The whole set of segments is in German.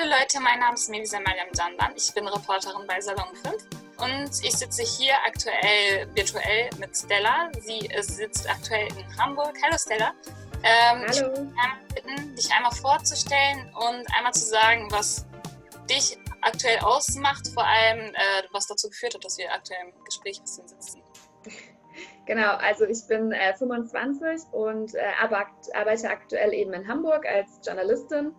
Hallo Leute, mein Name ist Melisa Mariam Jandan. Ich bin Reporterin bei Salon 5 und ich sitze hier aktuell virtuell mit Stella. Sie sitzt aktuell in Hamburg. Hallo Stella. Ähm, Hallo. Ich würde bitten, dich einmal vorzustellen und einmal zu sagen, was dich aktuell ausmacht, vor allem äh, was dazu geführt hat, dass wir aktuell im Gespräch sitzen. Genau, also ich bin äh, 25 und äh, arbeite aktuell eben in Hamburg als Journalistin.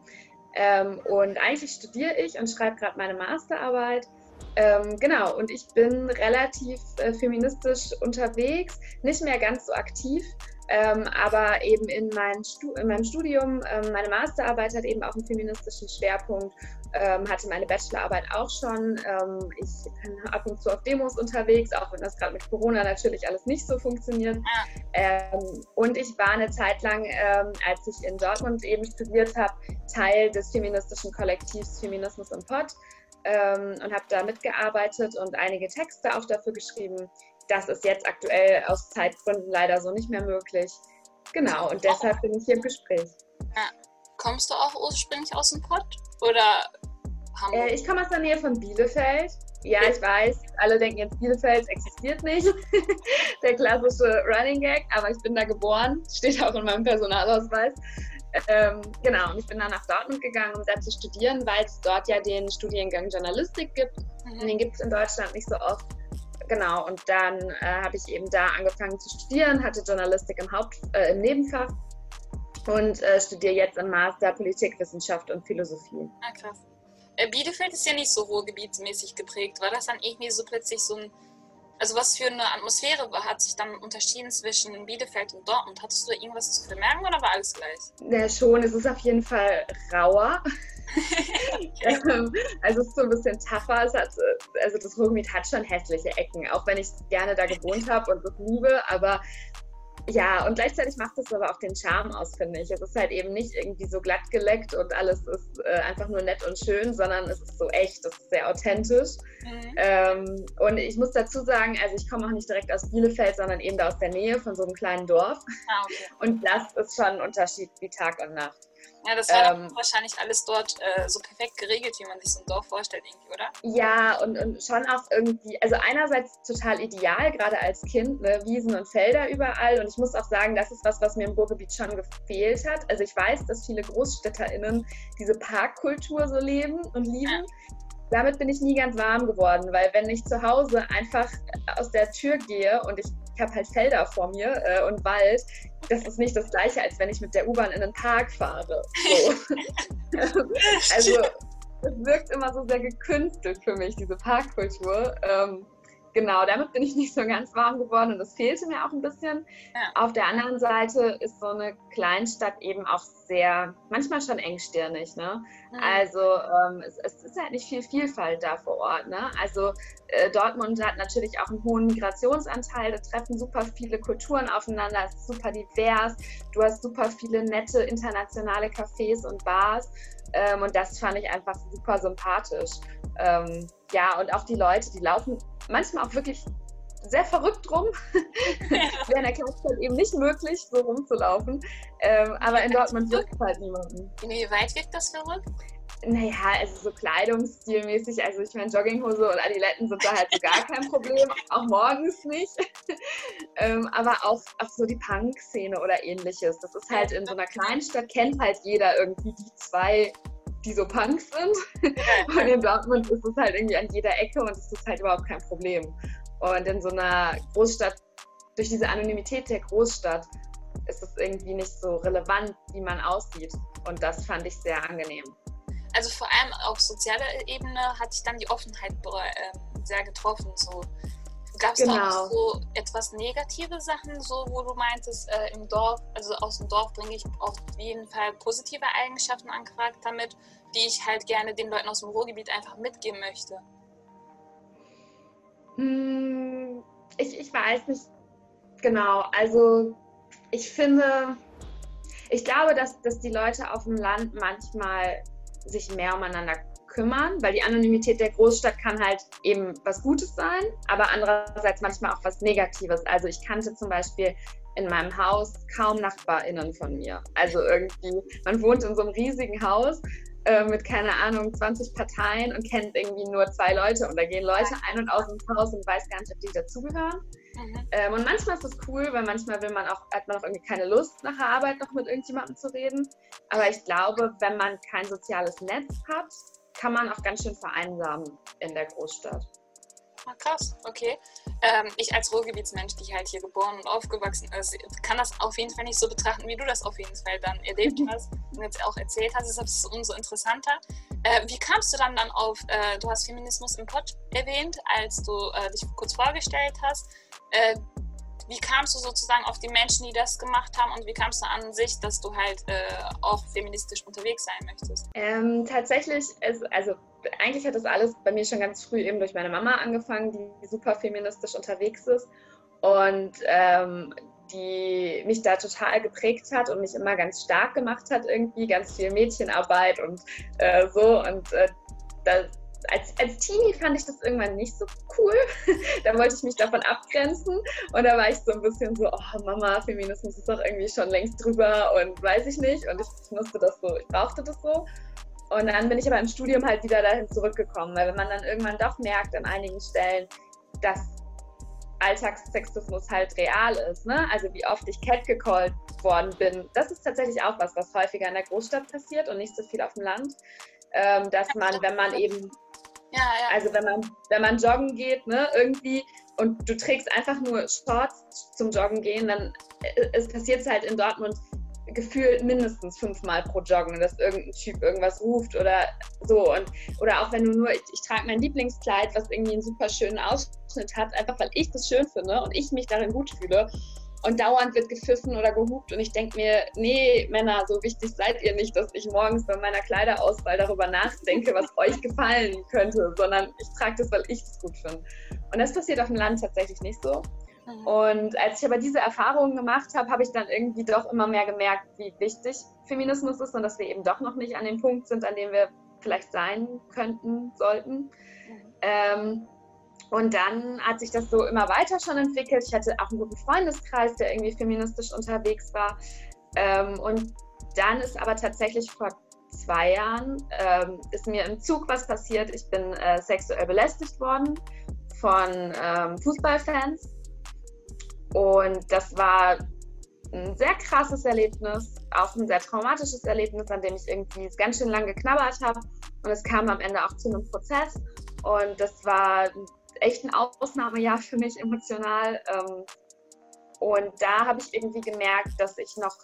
Ähm, und eigentlich studiere ich und schreibe gerade meine Masterarbeit. Ähm, genau, und ich bin relativ äh, feministisch unterwegs, nicht mehr ganz so aktiv, ähm, aber eben in, mein in meinem Studium, ähm, meine Masterarbeit hat eben auch einen feministischen Schwerpunkt, ähm, hatte meine Bachelorarbeit auch schon. Ähm, ich bin ab und zu auf Demos unterwegs, auch wenn das gerade mit Corona natürlich alles nicht so funktioniert. Ähm, und ich war eine Zeit lang, ähm, als ich in Dortmund eben studiert habe, Teil des feministischen Kollektivs Feminismus im Pott. und habe da mitgearbeitet und einige Texte auch dafür geschrieben das ist jetzt aktuell aus Zeitgründen leider so nicht mehr möglich. Genau, und deshalb bin ich hier im Gespräch. Ja. Kommst du auch ursprünglich aus dem Pott? Oder Hamburg? Äh, ich komme aus der Nähe von Bielefeld. Ja, ich weiß, alle denken jetzt, Bielefeld existiert nicht. der klassische Running Gag, aber ich bin da geboren, steht auch in meinem Personalausweis. Ähm, genau, und ich bin dann nach Dortmund gegangen, um da zu studieren, weil es dort ja den Studiengang Journalistik gibt. Mhm. Und den gibt es in Deutschland nicht so oft genau, und dann äh, habe ich eben da angefangen zu studieren, hatte Journalistik im, Haupt, äh, im Nebenfach und äh, studiere jetzt im Master Politikwissenschaft und Philosophie. Ah, krass. Äh, Bielefeld ist ja nicht so ruhrgebietsmäßig geprägt. War das dann irgendwie so plötzlich so ein. Also, was für eine Atmosphäre hat sich dann unterschieden zwischen Bielefeld und Dortmund? Hattest du irgendwas zu vermerken oder war alles gleich? Ja, schon. Es ist auf jeden Fall rauer. Ähm, also es ist so ein bisschen tougher. Es hat, also das Ruhrgebiet hat schon hässliche Ecken, auch wenn ich gerne da gewohnt habe und das liebe. Aber ja, und gleichzeitig macht es aber auch den Charme aus, finde ich. Es ist halt eben nicht irgendwie so glatt geleckt und alles ist äh, einfach nur nett und schön, sondern es ist so echt, es ist sehr authentisch. Mhm. Ähm, und ich muss dazu sagen, also ich komme auch nicht direkt aus Bielefeld, sondern eben da aus der Nähe von so einem kleinen Dorf. Ah, okay. Und das ist schon ein Unterschied wie Tag und Nacht. Ja, das war ähm, wahrscheinlich alles dort äh, so perfekt geregelt, wie man sich so ein Dorf vorstellt, irgendwie, oder? Ja, und, und schon auch irgendwie, also einerseits total ideal, gerade als Kind, ne, Wiesen und Felder überall. Und ich muss auch sagen, das ist was, was mir im Ruhrgebiet schon gefehlt hat. Also ich weiß, dass viele GroßstädterInnen diese Parkkultur so leben und lieben. Ja damit bin ich nie ganz warm geworden, weil wenn ich zu Hause einfach aus der Tür gehe und ich ich habe halt Felder vor mir äh, und Wald. Das ist nicht das gleiche, als wenn ich mit der U-Bahn in den Park fahre. So. also es wirkt immer so sehr gekünstelt für mich, diese Parkkultur. Ähm, genau, damit bin ich nicht so ganz warm geworden und das fehlte mir auch ein bisschen. Ja. Auf der anderen Seite ist so eine Kleinstadt eben auch sehr, manchmal schon engstirnig. Ne? Mhm. Also ähm, es, es, ist halt nicht viel Vielfalt da vor Ort. Ne? Also äh, Dortmund hat natürlich auch einen hohen Migrationsanteil, da treffen super viele Kulturen aufeinander, es ist super divers, du hast super viele nette internationale Cafés und Bars. Ähm, und das fand ich einfach super sympathisch. Ähm, ja, und auch die Leute, die laufen manchmal auch wirklich sehr verrückt rum. Es wäre in der Kleinstadt eben nicht möglich, so rumzulaufen. Ähm, aber in Dortmund wirkt halt niemanden. Wie weit wirkt das verrückt? Naja, also so kleidungsstilmäßig, also ich meine, Jogginghose und Adiletten sind da halt so gar kein Problem, auch morgens nicht. ähm, aber auch, auch so die Punk-Szene oder ähnliches. Das ist halt in so einer Kleinstadt, kennt halt jeder irgendwie die zwei die so Punks sind. Und in Dortmund ist es halt irgendwie an jeder Ecke und es ist halt überhaupt kein Problem. Und in so einer Großstadt, durch diese Anonymität der Großstadt, ist es irgendwie nicht so relevant, wie man aussieht. Und das fand ich sehr angenehm. Also vor allem auf sozialer Ebene hat sich dann die Offenheit äh, sehr getroffen. So. Gab es genau. da auch so etwas negative Sachen, so wo du meintest, äh, im Dorf, also aus dem Dorf bringe ich auf jeden Fall positive Eigenschaften an Charakter mit, die ich halt gerne den Leuten aus dem Ruhrgebiet einfach mitgeben möchte? Hm, ich, ich weiß nicht genau. Also ich finde, ich glaube, dass, dass die Leute auf dem Land manchmal sich mehr umeinander kümmern, weil die Anonymität der Großstadt kann halt eben was Gutes sein, aber andererseits manchmal auch was Negatives. Also ich kannte zum Beispiel in meinem Haus kaum NachbarInnen von mir. Also irgendwie, man wohnt in so einem riesigen Haus äh, mit, keine Ahnung, 20 Parteien und kennt irgendwie nur zwei Leute und da gehen Leute ein und aus dem Haus und weiß gar nicht, ob die dazugehören. Mhm. Ähm, und manchmal ist das cool, weil manchmal will man auch, hat man auch irgendwie keine Lust, nach der Arbeit noch mit irgendjemandem zu reden. Aber ich glaube, wenn man kein soziales Netz hat, kann man auch ganz schön vereinsamen in der Großstadt. Ah, krass, okay. Ähm, ich als Ruhrgebietsmensch, die halt hier geboren und aufgewachsen ist, kann das auf jeden Fall nicht so betrachten, wie du das auf jeden Fall dann erlebt hast und jetzt auch erzählt hast. Deshalb ist es umso interessanter. Äh, wie kamst du dann dann auf, äh, du hast Feminismus im Pod erwähnt, als du äh, dich kurz vorgestellt hast. Wie kamst du sozusagen auf die Menschen, die das gemacht haben und wie kamst du an sich, dass du halt äh, auch feministisch unterwegs sein möchtest? Ähm, tatsächlich, ist, also eigentlich hat das alles bei mir schon ganz früh eben durch meine Mama angefangen, die super feministisch unterwegs ist und ähm, die mich da total geprägt hat und mich immer ganz stark gemacht hat, irgendwie ganz viel Mädchenarbeit und äh, so und äh, da, als, als Teenie fand ich das irgendwann nicht so cool. da wollte ich mich davon abgrenzen. Und da war ich so ein bisschen so, oh Mama, Feminismus ist doch irgendwie schon längst drüber und weiß ich nicht. Und ich, ich musste das so, ich brauchte das so. Und dann bin ich aber im Studium halt wieder dahin zurückgekommen, weil wenn man dann irgendwann doch merkt an einigen Stellen, dass Alltagssexismus halt real ist, ne? Also wie oft ich catgecallt worden bin, das ist tatsächlich auch was, was häufiger in der Großstadt passiert und nicht so viel auf dem Land. Ähm, dass man, wenn man eben ja, ja. Also wenn man, wenn man joggen geht, ne, irgendwie und du trägst einfach nur Shorts zum Joggen gehen, dann äh, es passiert halt in Dortmund gefühlt mindestens fünfmal pro Joggen, dass irgendein Typ irgendwas ruft oder so. Und, oder auch wenn du nur, ich, ich trage mein Lieblingskleid, was irgendwie einen super schönen Ausschnitt hat, einfach weil ich das schön finde und ich mich darin gut fühle und dauernd wird gepfiffen oder gehupt und ich denke mir, nee, Männer, so wichtig seid ihr nicht, dass ich morgens bei meiner Kleiderauswahl darüber nachdenke, was euch gefallen könnte, sondern ich trage das, weil ich es gut finde. Und das passiert auf dem Land tatsächlich nicht so. Mhm. Und als ich aber diese Erfahrungen gemacht habe, habe ich dann irgendwie doch immer mehr gemerkt, wie wichtig Feminismus ist und dass wir eben doch noch nicht an dem Punkt sind, an dem wir vielleicht sein könnten, sollten. Mhm. Ähm, und dann hat sich das so immer weiter schon entwickelt. Ich hatte auch einen guten Freundeskreis, der irgendwie feministisch unterwegs war. Ähm, und dann ist aber tatsächlich vor zwei Jahren ähm, ist mir im Zug was passiert. Ich bin äh, sexuell belästigt worden von ähm, Fußballfans. Und das war ein sehr krasses Erlebnis, auch ein sehr traumatisches Erlebnis, an dem ich irgendwie ganz schön lange geknabbert habe. Und es kam am Ende auch zu einem Prozess. Und das war echt ein Ausnahmejahr für mich emotional. Ähm, und da habe ich irgendwie gemerkt, dass ich noch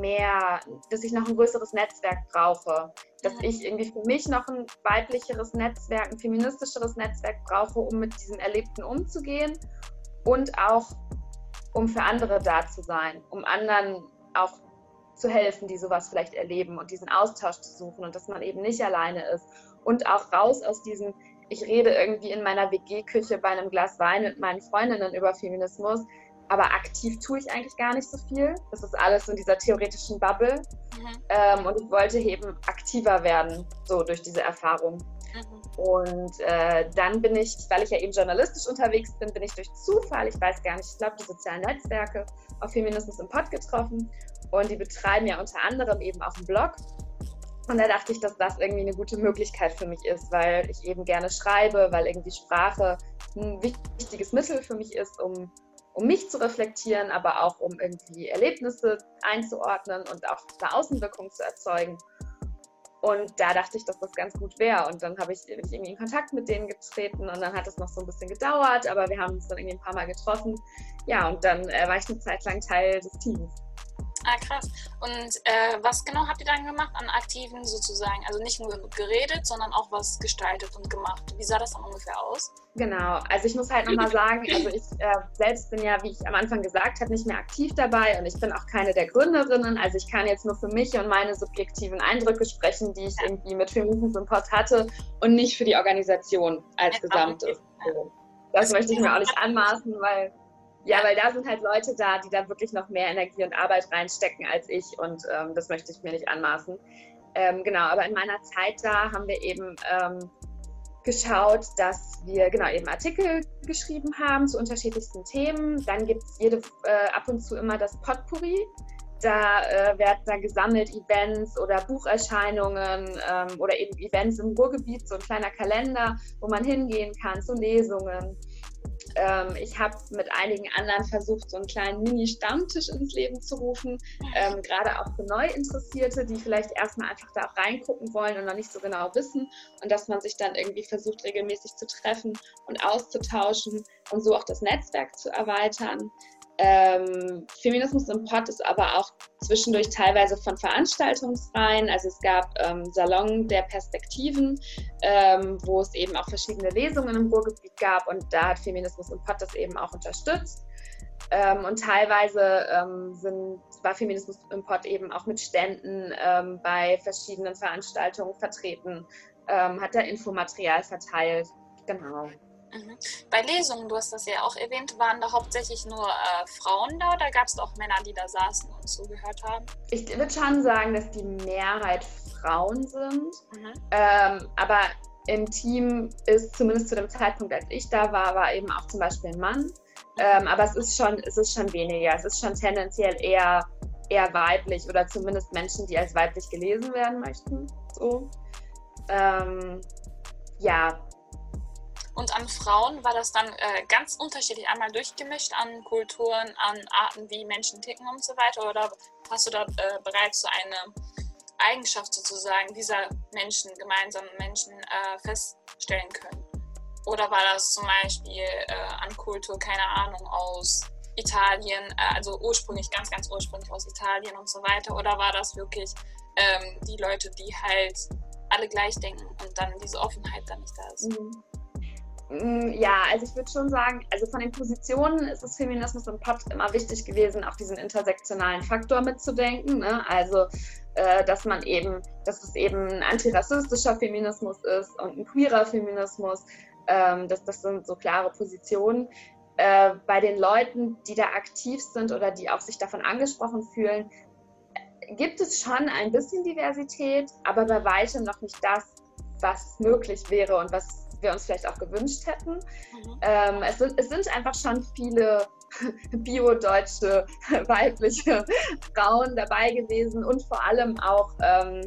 mehr, dass ich noch ein größeres Netzwerk brauche. Dass ich irgendwie für mich noch ein weiblicheres Netzwerk, ein feministischeres Netzwerk brauche, um mit diesem Erlebten umzugehen und auch um für andere da zu sein, um anderen auch zu helfen, die sowas vielleicht erleben und diesen Austausch zu suchen und dass man eben nicht alleine ist und auch raus aus diesem ich rede irgendwie in meiner WG-Küche bei einem Glas Wein mit meinen Freundinnen über Feminismus, aber aktiv tue ich eigentlich gar nicht so viel. Das ist alles in dieser theoretischen Bubble. Mhm. Ähm, und ich wollte eben aktiver werden, so durch diese Erfahrung. Mhm. Und äh, dann bin ich, weil ich ja eben journalistisch unterwegs bin, bin ich durch Zufall, ich weiß gar nicht, ich glaube, die sozialen Netzwerke auf Feminismus im Pod getroffen. Und die betreiben ja unter anderem eben auch einen Blog. Und da dachte ich, dass das irgendwie eine gute Möglichkeit für mich ist, weil ich eben gerne schreibe, weil irgendwie Sprache ein wichtiges Mittel für mich ist, um, um mich zu reflektieren, aber auch um irgendwie Erlebnisse einzuordnen und auch eine Außenwirkung zu erzeugen. Und da dachte ich, dass das ganz gut wäre. Und dann habe ich, bin irgendwie in Kontakt mit denen getreten und dann hat es noch so ein bisschen gedauert, aber wir haben uns dann irgendwie ein paar Mal getroffen. Ja, und dann äh, war ich eine Zeit lang Teil des Teams. Ah, krass. Und äh, was genau habt ihr dann gemacht an Aktiven sozusagen? Also nicht nur geredet, sondern auch was gestaltet und gemacht. Wie sah das dann ungefähr aus? Genau, also ich muss halt nochmal sagen, also ich äh, selbst bin ja, wie ich am Anfang gesagt habe, nicht mehr aktiv dabei und ich bin auch keine der Gründerinnen. Also ich kann jetzt nur für mich und meine subjektiven Eindrücke sprechen, die ich irgendwie mit Feminismus im Post hatte und nicht für die Organisation als ja, Gesamtes. So. Das möchte ich mir auch nicht anmaßen, weil ja, weil da sind halt Leute da, die da wirklich noch mehr Energie und Arbeit reinstecken als ich und ähm, das möchte ich mir nicht anmaßen. Ähm, genau, aber in meiner Zeit da haben wir eben ähm, geschaut, dass wir genau eben Artikel geschrieben haben zu unterschiedlichsten Themen. Dann gibt es jede äh, ab und zu immer das Potpourri. Da äh, werden dann gesammelt Events oder Bucherscheinungen ähm, oder eben Events im Ruhrgebiet, so ein kleiner Kalender, wo man hingehen kann zu Lesungen. Ähm, ich habe mit einigen anderen versucht, so einen kleinen Mini-Stammtisch ins Leben zu rufen, ähm, gerade auch für Neuinteressierte, die vielleicht erstmal einfach da reingucken wollen und noch nicht so genau wissen und dass man sich dann irgendwie versucht, regelmäßig zu treffen und auszutauschen und so auch das Netzwerk zu erweitern. Ähm, Feminismus im Pott ist aber auch zwischendurch teilweise von Veranstaltungsreihen. Also es gab ähm, Salon der Perspektiven, ähm, wo es eben auch verschiedene Lesungen im Ruhrgebiet gab und da hat Feminismus im Pott das eben auch unterstützt. Ähm, und teilweise ähm, sind, war Feminismus im Pott eben auch mit Ständen ähm, bei verschiedenen Veranstaltungen vertreten, hat da Infomaterial verteilt. Genau. Mhm. Bei Lesungen, du hast das ja auch erwähnt, waren da hauptsächlich nur äh, Frauen da oder gab es auch Männer, die da saßen und zugehört haben? Ich würde schon sagen, dass die Mehrheit Frauen sind. Mhm. Ähm, aber im Team ist zumindest zu dem Zeitpunkt, als ich da war, war eben auch zum Beispiel ein Mann. Ähm, aber es ist schon, es ist schon weniger. Es ist schon tendenziell eher, eher weiblich oder zumindest Menschen, die als weiblich gelesen werden möchten. So. Ähm, ja, und an Frauen war das dann äh, ganz unterschiedlich, einmal durchgemischt an Kulturen, an Arten, wie Menschen ticken und so weiter? Oder hast du da äh, bereits so eine Eigenschaft sozusagen dieser Menschen, gemeinsamen Menschen äh, feststellen können? Oder war das zum Beispiel äh, an Kultur, keine Ahnung, aus Italien, äh, also ursprünglich, ganz, ganz ursprünglich aus Italien und so weiter? Oder war das wirklich ähm, die Leute, die halt alle gleich denken und dann diese Offenheit dann nicht da ist? Mhm. Mm, ja, also ich würde schon sagen, also von den Positionen ist es Feminismus im Pott immer wichtig gewesen, auch diesen intersektionalen Faktor mitzudenken. Ne? Also, äh, dass man eben, dass es eben ein antirassistischer Feminismus ist und ein queerer Feminismus. Ähm, das, das sind so klare Positionen. Äh, bei den Leuten, die da aktiv sind oder die auch sich davon angesprochen fühlen, gibt es schon ein bisschen Diversität, aber bei weitem noch nicht das, was möglich wäre und was wir uns vielleicht auch gewünscht hätten. Mhm. Ähm, es, sind, es sind einfach schon viele bio-deutsche weibliche Frauen dabei gewesen und vor allem auch ähm,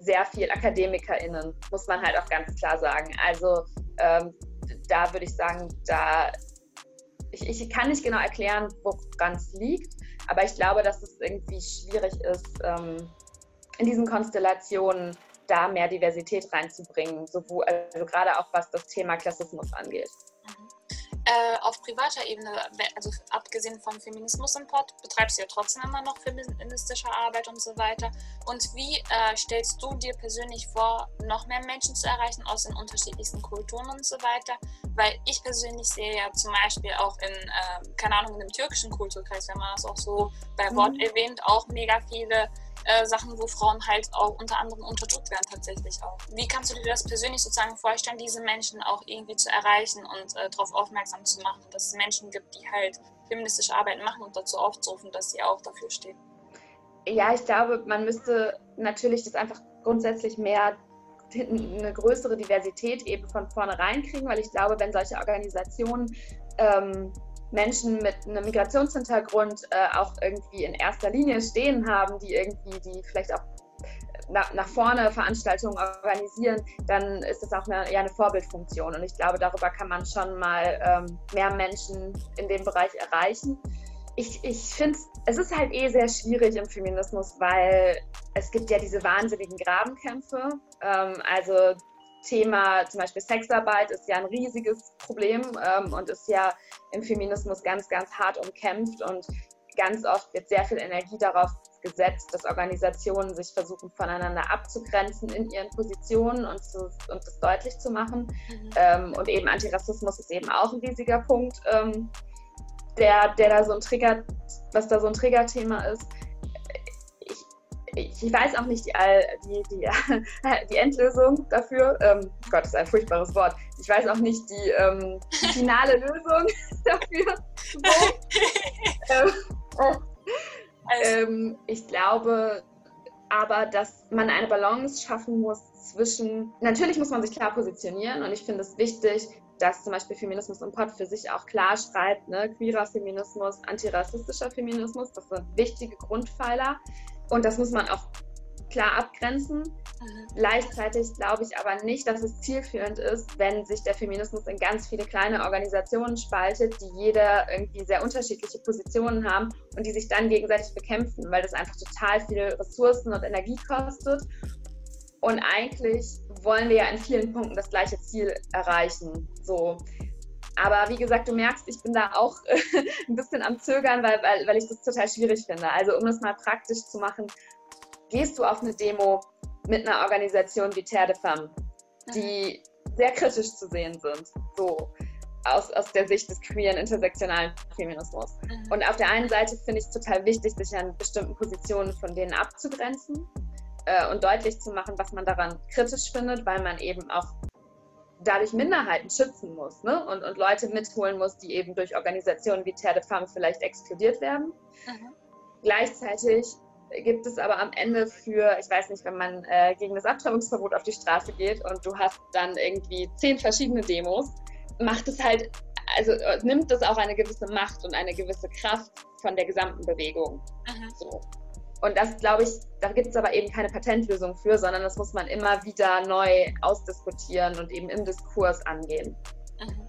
sehr viel AkademikerInnen, muss man halt auch ganz klar sagen. Also ähm, da würde ich sagen, da ich, ich, kann nicht genau erklären, woran es liegt, aber ich glaube, dass es irgendwie schwierig ist, ähm, in diesen Konstellationen da mehr Diversität reinzubringen, sowohl, also gerade auch was das Thema Klassismus angeht. Mhm. Äh, auf privater Ebene, also abgesehen vom Feminismus im Pod, betreibst du ja trotzdem immer noch feministische Arbeit und so weiter. Und wie äh, stellst du dir persönlich vor, noch mehr Menschen zu erreichen aus den unterschiedlichsten Kulturen und so weiter? Weil ich persönlich sehe ja zum Beispiel auch in, äh, keine Ahnung, in dem türkischen Kulturkreis, wenn man das auch so bei Wort mhm. erwähnt, auch mega viele äh, Sachen, wo Frauen halt auch unter anderem unterdrückt werden tatsächlich auch. Wie kannst du dir das persönlich sozusagen vorstellen, diese Menschen auch irgendwie zu erreichen und äh, darauf aufmerksam zu machen, dass es Menschen gibt, die halt feministische Arbeit machen und dazu aufzurufen, dass sie auch dafür stehen? Ja, ich glaube, man müsste natürlich das einfach grundsätzlich mehr eine größere Diversität eben von vornherein kriegen, weil ich glaube, wenn solche Organisationen ähm, Menschen mit einem Migrationshintergrund äh, auch irgendwie in erster Linie stehen haben, die irgendwie, die vielleicht auch nach, nach vorne Veranstaltungen organisieren, dann ist das auch eine, eher eine Vorbildfunktion. Und ich glaube, darüber kann man schon mal ähm, mehr Menschen in dem Bereich erreichen. Ich, ich finde, es ist halt eh sehr schwierig im Feminismus, weil es gibt ja diese wahnsinnigen Grabenkämpfe. Ähm, also Thema zum Beispiel Sexarbeit ist ja ein riesiges Problem ähm, und ist ja im Feminismus ganz, ganz hart umkämpft und ganz oft wird sehr viel Energie darauf gesetzt, dass Organisationen sich versuchen, voneinander abzugrenzen in ihren Positionen und, zu, und das deutlich zu machen. Mhm. Ähm, und eben Antirassismus ist eben auch ein riesiger Punkt, ähm, der, der da so ein Trigger, was da so ein Triggerthema ist ich weiß auch nicht die, die, die, die Endlösung dafür. Ähm, Gott, das ist ein furchtbares Wort. Ich weiß auch nicht die, ähm, die finale Lösung dafür. oh. ähm, ich glaube, aber dass man eine Balance schaffen muss zwischen, natürlich muss man sich klar positionieren und ich finde es wichtig, dass zum Beispiel Feminismus im Pod für sich auch klar schreibt, ne, queerer Feminismus, antirassistischer Feminismus, das sind wichtige Grundpfeiler und das muss man auch klar abgrenzen. Gleichzeitig glaube ich aber nicht, dass es zielführend ist, wenn sich der Feminismus in ganz viele kleine Organisationen spaltet, die jeder irgendwie sehr unterschiedliche Positionen haben und die sich dann gegenseitig bekämpfen, weil das einfach total viele Ressourcen und Energie kostet. Und eigentlich wollen wir ja in vielen Punkten das gleiche Ziel erreichen. So. Aber wie gesagt, du merkst, ich bin da auch ein bisschen am Zögern, weil, weil, weil ich das total schwierig finde. Also um das mal praktisch zu machen, gehst du auf eine Demo mit einer Organisation wie Terre de Femme, die sehr kritisch zu sehen sind, so aus, aus der Sicht des queeren, intersektionalen Feminismus. Und auf der einen Seite finde ich es total wichtig, sich an bestimmten Positionen von denen abzugrenzen äh, und deutlich zu machen, was man daran kritisch findet, weil man eben auch dadurch Minderheiten schützen muss ne? und, und Leute mitholen muss, die eben durch Organisationen wie Terre de Femme vielleicht exkludiert werden. Mhm. Gleichzeitig gibt es aber am Ende für, ich weiß nicht, wenn man äh, gegen das Abtreibungsverbot auf die Straße geht und du hast dann irgendwie zehn verschiedene Demos, macht es halt, also äh, nimmt das auch eine gewisse Macht und eine gewisse Kraft von der gesamten Bewegung. So. Und das, glaube ich, da gibt es aber eben keine Patentlösung für, sondern das muss man immer wieder neu ausdiskutieren und eben im Diskurs angehen. Mhm.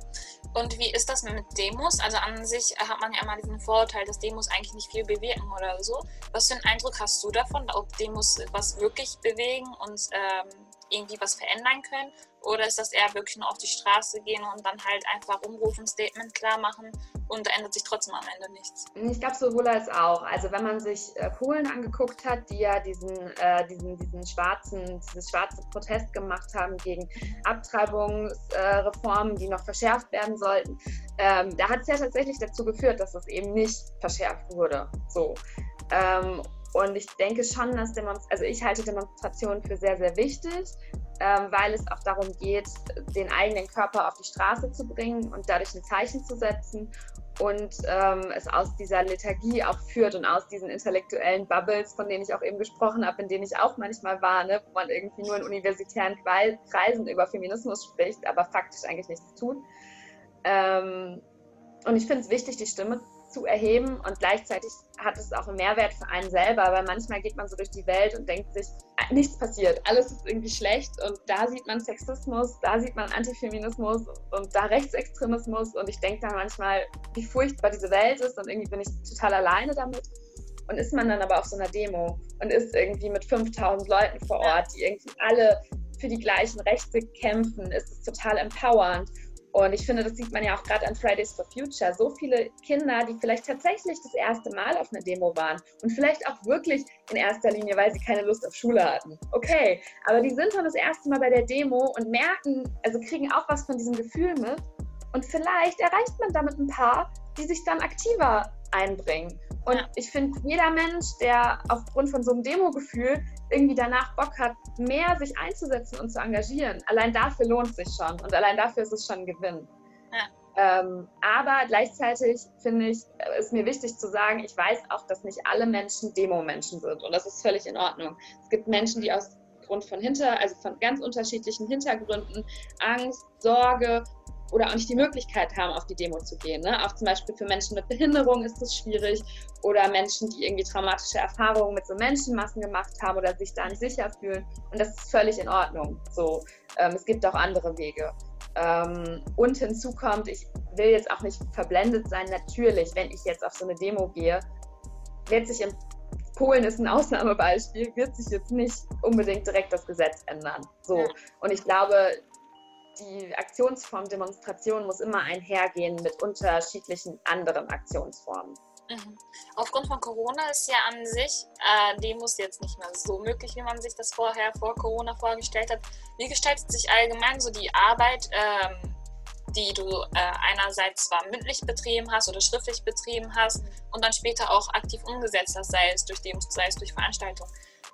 Und wie ist das mit Demos? Also an sich hat man ja immer diesen Vorurteil, dass Demos eigentlich nicht viel bewirken oder so. Was für einen Eindruck hast du davon, ob Demos was wirklich bewegen und ähm, irgendwie was verändern können? Oder ist das eher wirklich nur auf die Straße gehen und dann halt einfach umrufen, Statement klar machen und da ändert sich trotzdem am Ende nichts? Ich glaube sowohl als auch. Also wenn man sich äh, Polen angeguckt hat, die ja diesen, äh, diesen, diesen schwarzen, dieses schwarze Protest gemacht haben gegen Abtreibungsreformen, äh, die noch verschärft werden sollten, ähm, da hat es ja tatsächlich dazu geführt, dass es eben nicht verschärft wurde. So. Ähm, und ich denke schon, dass Demonstrationen, also ich halte Demonstrationen für sehr, sehr wichtig, ähm, weil es auch darum geht, den eigenen Körper auf die Straße zu bringen und dadurch ein Zeichen zu setzen und ähm, es aus dieser Lethargie auch führt und aus diesen intellektuellen Bubbles, von denen ich auch eben gesprochen habe, in denen ich auch manchmal war, ne, wo man irgendwie nur in universitären Kreisen über Feminismus spricht, aber faktisch eigentlich nichts tut. Ähm, und ich finde es wichtig, die Stimme zu erheben und gleichzeitig hat es auch einen Mehrwert für einen selber, weil manchmal geht man so durch die Welt und denkt sich, äh, nichts passiert, alles ist irgendwie schlecht und da sieht man Sexismus, da sieht man Antifeminismus und da Rechtsextremismus und ich denke dann manchmal, wie furchtbar diese Welt ist und irgendwie bin ich total alleine damit. Und ist man dann aber auf so einer Demo und ist irgendwie mit 5000 Leuten vor Ort, die irgendwie alle für die gleichen Rechte kämpfen, ist es total empowernd. Und ich finde, das sieht man ja auch gerade an Fridays for Future. So viele Kinder, die vielleicht tatsächlich das erste Mal auf einer Demo waren und vielleicht auch wirklich in erster Linie, weil sie keine Lust auf Schule hatten. Okay, aber die sind dann das erste Mal bei der Demo und merken, also kriegen auch was von diesem Gefühl mit. Und vielleicht erreicht man damit ein paar, die sich dann aktiver einbringen. Und ja. ich finde, jeder Mensch, der aufgrund von so einem Demo-Gefühl irgendwie danach Bock hat, mehr sich einzusetzen und zu engagieren, allein dafür lohnt es sich schon. Und allein dafür ist es schon ein Gewinn. Ja. Ähm, aber gleichzeitig finde ich, äh, ist mir wichtig zu sagen, ich weiß auch, dass nicht alle Menschen Demo-Menschen sind. Und das ist völlig in Ordnung. Es gibt Menschen, die aus Grund von hinter, also von ganz unterschiedlichen Hintergründen, Angst, Sorge, oder auch nicht die Möglichkeit haben, auf die Demo zu gehen. Ne? Auch zum Beispiel für Menschen mit Behinderung ist das schwierig oder Menschen, die irgendwie traumatische Erfahrungen mit so Menschenmassen gemacht haben oder sich da nicht sicher fühlen. Und das ist völlig in Ordnung. So, ähm, es gibt auch andere Wege. Ähm, und hinzu kommt, ich will jetzt auch nicht verblendet sein, natürlich, wenn ich jetzt auf so eine Demo gehe, wird sich in Polen ist ein Ausnahmebeispiel, wird sich jetzt nicht unbedingt direkt das Gesetz ändern. So. Und ich glaube, die Aktionsform Demonstration muss immer einhergehen mit unterschiedlichen anderen Aktionsformen. Mhm. Aufgrund von Corona ist ja an sich äh, Demos jetzt nicht mehr so möglich, wie man sich das vorher vor Corona vorgestellt hat. Wie gestaltet sich allgemein so die Arbeit, ähm, die du äh, einerseits zwar mündlich betrieben hast oder schriftlich betrieben hast und dann später auch aktiv umgesetzt hast, sei es durch Demos, sei es durch Veranstaltungen?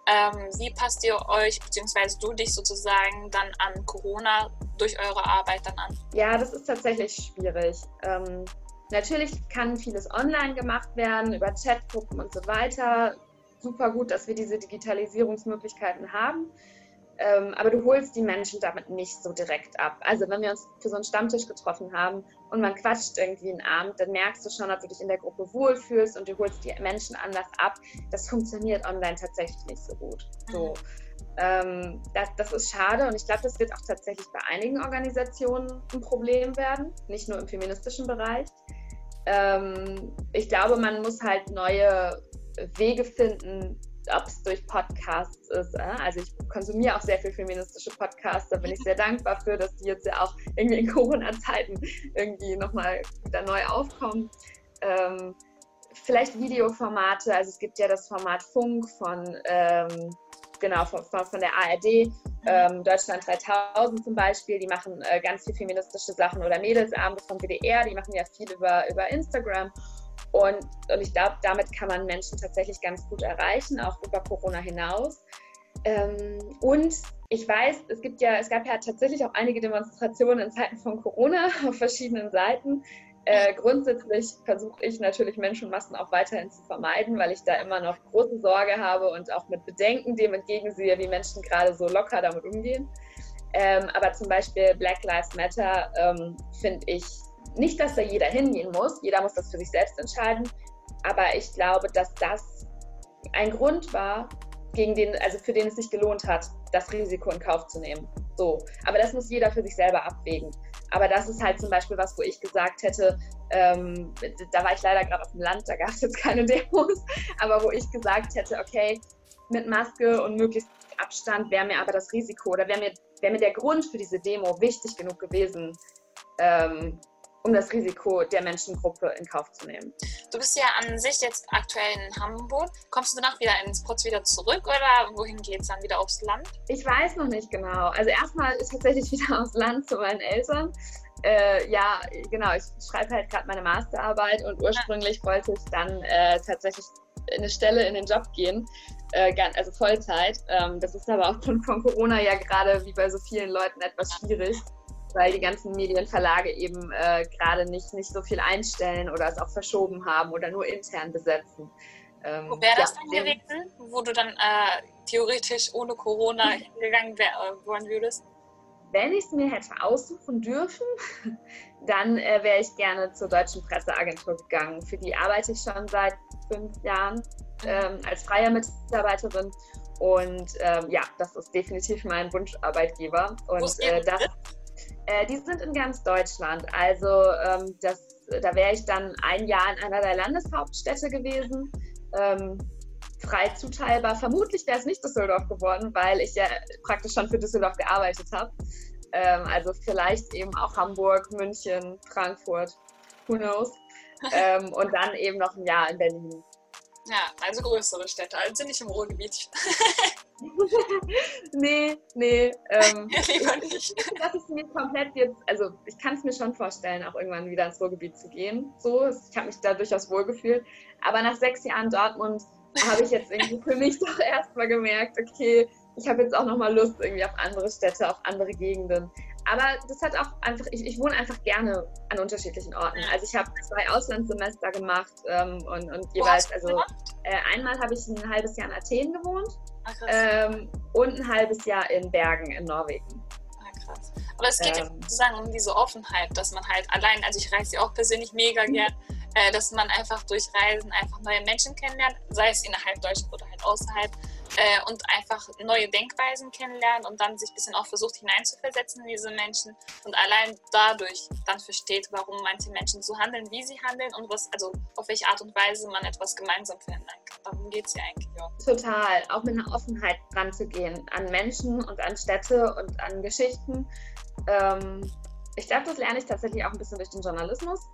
Ähm, wie passt ihr euch, beziehungsweise du dich sozusagen dann an Corona durch eure Arbeit dann an? Ja, das ist tatsächlich schwierig. Ähm, natürlich kann vieles online gemacht werden, über Chatgruppen und so weiter. super gut, dass wir diese Digitalisierungsmöglichkeiten haben. Ähm, aber du holst die Menschen damit nicht so direkt ab. Also wenn wir uns für so einen Stammtisch getroffen haben und man quatscht irgendwie einen Abend, dann merkst du schon, ob du dich in der Gruppe wohlfühlst und du holst die Menschen anders ab. Das funktioniert online tatsächlich nicht so gut. So. Ähm, das, das ist schade und ich glaube, das wird auch tatsächlich bei einigen Organisationen ein Problem werden, nicht nur im feministischen Bereich. Ähm, ich glaube, man muss halt neue Wege finden, ob es durch Podcasts ist. Äh? Also ich konsumiere auch sehr viel feministische Podcasts, da bin ich sehr dankbar für, dass die jetzt ja auch irgendwie in Corona-Zeiten irgendwie nochmal wieder neu aufkommen. Ähm, vielleicht Videoformate, also es gibt ja das Format Funk von, ähm, genau, von, von, der ARD, ähm, Deutschland 3000 zum Beispiel, die machen äh, ganz viel feministische Sachen oder Mädelsabende vom WDR, die machen ja viel über, über Instagram und, und ich glaube, damit kann man Menschen tatsächlich ganz gut erreichen, auch über Corona hinaus. Ähm, und ich weiß, es gibt ja, es gab ja tatsächlich auch einige Demonstrationen in Zeiten von Corona auf verschiedenen Seiten. Äh, grundsätzlich versuche ich natürlich Menschenmassen auch weiterhin zu vermeiden, weil ich da immer noch große Sorge habe und auch mit Bedenken dem entgegensehe, wie Menschen gerade so locker damit umgehen. Ähm, aber zum Beispiel Black Lives Matter ähm, finde ich nicht, dass da jeder hingehen muss, jeder muss das für sich selbst entscheiden, aber ich glaube, dass das ein Grund war, gegen den, also für den es sich gelohnt hat, das Risiko in Kauf zu nehmen. So. Aber das muss jeder für sich selber abwägen. Aber das ist halt zum Beispiel was, wo ich gesagt hätte, ähm, da war ich leider gerade auf dem Land, da gab es jetzt keine Demos, aber wo ich gesagt hätte, okay, mit Maske und möglichst Abstand wäre mir aber das Risiko oder wäre mir, wär mir der Grund für diese Demo wichtig genug gewesen, ähm, um das Risiko der Menschengruppe in Kauf zu nehmen. Du bist ja an sich jetzt aktuell in Hamburg. Kommst du danach wieder ins Putz wieder zurück oder wohin geht es dann wieder aufs Land? Ich weiß noch nicht genau. Also erstmal ist tatsächlich wieder aufs Land zu meinen Eltern. Äh, ja, genau, ich schreibe halt gerade meine Masterarbeit und ursprünglich wollte ich dann äh, tatsächlich in eine Stelle in den Job gehen, äh, also Vollzeit. Ähm, das ist aber aufgrund von Corona ja gerade wie bei so vielen Leuten etwas schwierig weil die ganzen Medienverlage eben äh, gerade nicht, nicht so viel einstellen oder es auch verschoben haben oder nur intern besetzen. Ähm, Wo wäre das ja, dann gewesen, wo du dann äh, theoretisch ohne Corona hingegangen wär, äh, würdest? Wenn ich es mir hätte aussuchen dürfen, dann äh, wäre ich gerne zur Deutschen Presseagentur gegangen. Für die arbeite ich schon seit fünf Jahren mhm. ähm, als freie Mitarbeiterin. Und ähm, ja, das ist definitiv mein Wunscharbeitgeber. Und äh, das, äh, die sind in ganz Deutschland. Also ähm, das, da wäre ich dann ein Jahr in einer der Landeshauptstädte gewesen. Ähm, frei zuteilbar. Vermutlich wäre es nicht Düsseldorf geworden, weil ich ja praktisch schon für Düsseldorf gearbeitet habe. Ähm, also vielleicht eben auch Hamburg, München, Frankfurt, who knows. Ähm, und dann eben noch ein Jahr in Berlin. Ja, also größere Städte, also nicht im Ruhrgebiet. nee, nee. Ähm, Lieber nicht. Das ist mir komplett jetzt, also ich kann es mir schon vorstellen, auch irgendwann wieder ins Ruhrgebiet zu gehen. So, ich habe mich da durchaus wohlgefühlt. Aber nach sechs Jahren Dortmund habe ich jetzt irgendwie für mich doch erstmal gemerkt, okay, ich habe jetzt auch nochmal Lust irgendwie auf andere Städte, auf andere Gegenden. Aber das hat auch einfach, ich, ich wohne einfach gerne an unterschiedlichen Orten. Also ich habe zwei Auslandssemester gemacht ähm, und, und jeweils, also äh, einmal habe ich ein halbes Jahr in Athen gewohnt Ach, ähm, und ein halbes Jahr in Bergen in Norwegen. Ah, krass. Aber es geht ähm, ja sozusagen um diese Offenheit, dass man halt allein, also ich reise ja auch persönlich mega mhm. gern, äh, dass man einfach durch Reisen einfach neue Menschen kennenlernt, sei es innerhalb Deutschland oder halt außerhalb äh, und einfach neue Denkweisen kennenlernt und dann sich ein bisschen auch versucht hineinzuversetzen in diese Menschen und allein dadurch dann versteht, warum manche Menschen so handeln, wie sie handeln und was, also auf welche Art und Weise man etwas gemeinsam verändern kann. Darum geht es ja eigentlich auch. Total, auch mit einer Offenheit ranzugehen an Menschen und an Städte und an Geschichten. Ähm, ich glaube, das lerne ich tatsächlich auch ein bisschen durch den Journalismus,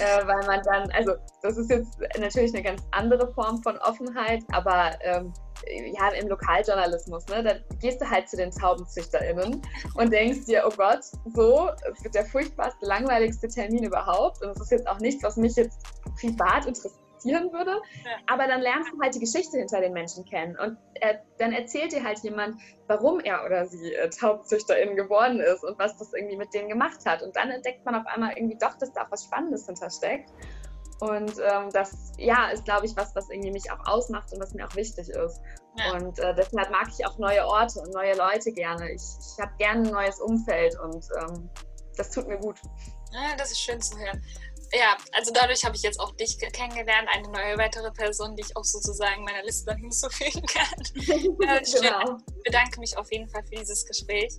äh, weil man dann, also das ist jetzt natürlich eine ganz andere Form von Offenheit, aber ähm, ja, im Lokaljournalismus, ne, da gehst du halt zu den TaubenzüchterInnen und denkst dir, oh Gott, so, es wird der furchtbarste, langweiligste Termin überhaupt und es ist jetzt auch nichts, was mich jetzt privat interessieren würde. Ja. Aber dann lernst du halt die Geschichte hinter den Menschen kennen. Und er, dann erzählt dir halt jemand, warum er oder sie äh, Taubzüchterin geworden ist und was das irgendwie mit denen gemacht hat. Und dann entdeckt man auf einmal irgendwie doch, dass da auch was Spannendes hintersteckt. Und ähm, das, ja, ist, glaube ich, was, was irgendwie mich auch ausmacht und was mir auch wichtig ist. Ja. Und äh, deshalb mag ich auch neue Orte und neue Leute gerne. Ich, ich habe gerne ein neues Umfeld und ähm, das tut mir gut. Ja, das ist schön zu hören. Ja, also dadurch habe ich jetzt auch dich kennengelernt, eine neue weitere Person, die ich auch sozusagen meiner Liste hinzufügen kann. äh, genau. Ich bedanke mich auf jeden Fall für dieses Gespräch.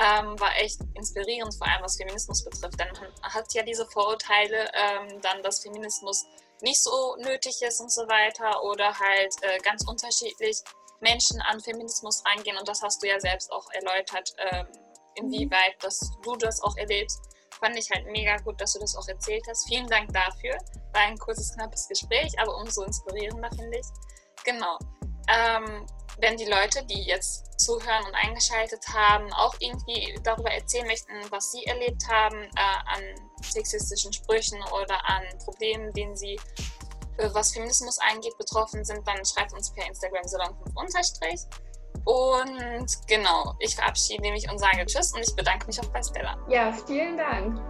Ähm, war echt inspirierend, vor allem was Feminismus betrifft. Denn man hat ja diese Vorurteile, ähm, dann, dass Feminismus nicht so nötig ist und so weiter oder halt äh, ganz unterschiedlich Menschen an Feminismus reingehen. Und das hast du ja selbst auch erläutert, ähm, inwieweit dass du das auch erlebst. Fand ich halt mega gut, dass du das auch erzählt hast. Vielen Dank dafür. War ein kurzes, knappes Gespräch, aber umso inspirierender, finde ich. Genau. Ähm, wenn die Leute, die jetzt zuhören und eingeschaltet haben, auch irgendwie darüber erzählen möchten, was sie erlebt haben äh, an sexistischen Sprüchen oder an Problemen, denen sie, äh, was Feminismus angeht, betroffen sind, dann schreibt uns per Instagram salon5 Und genau, ich verabschiede mich und sage Tschüss und ich bedanke mich auch bei Stella. Ja, vielen Dank.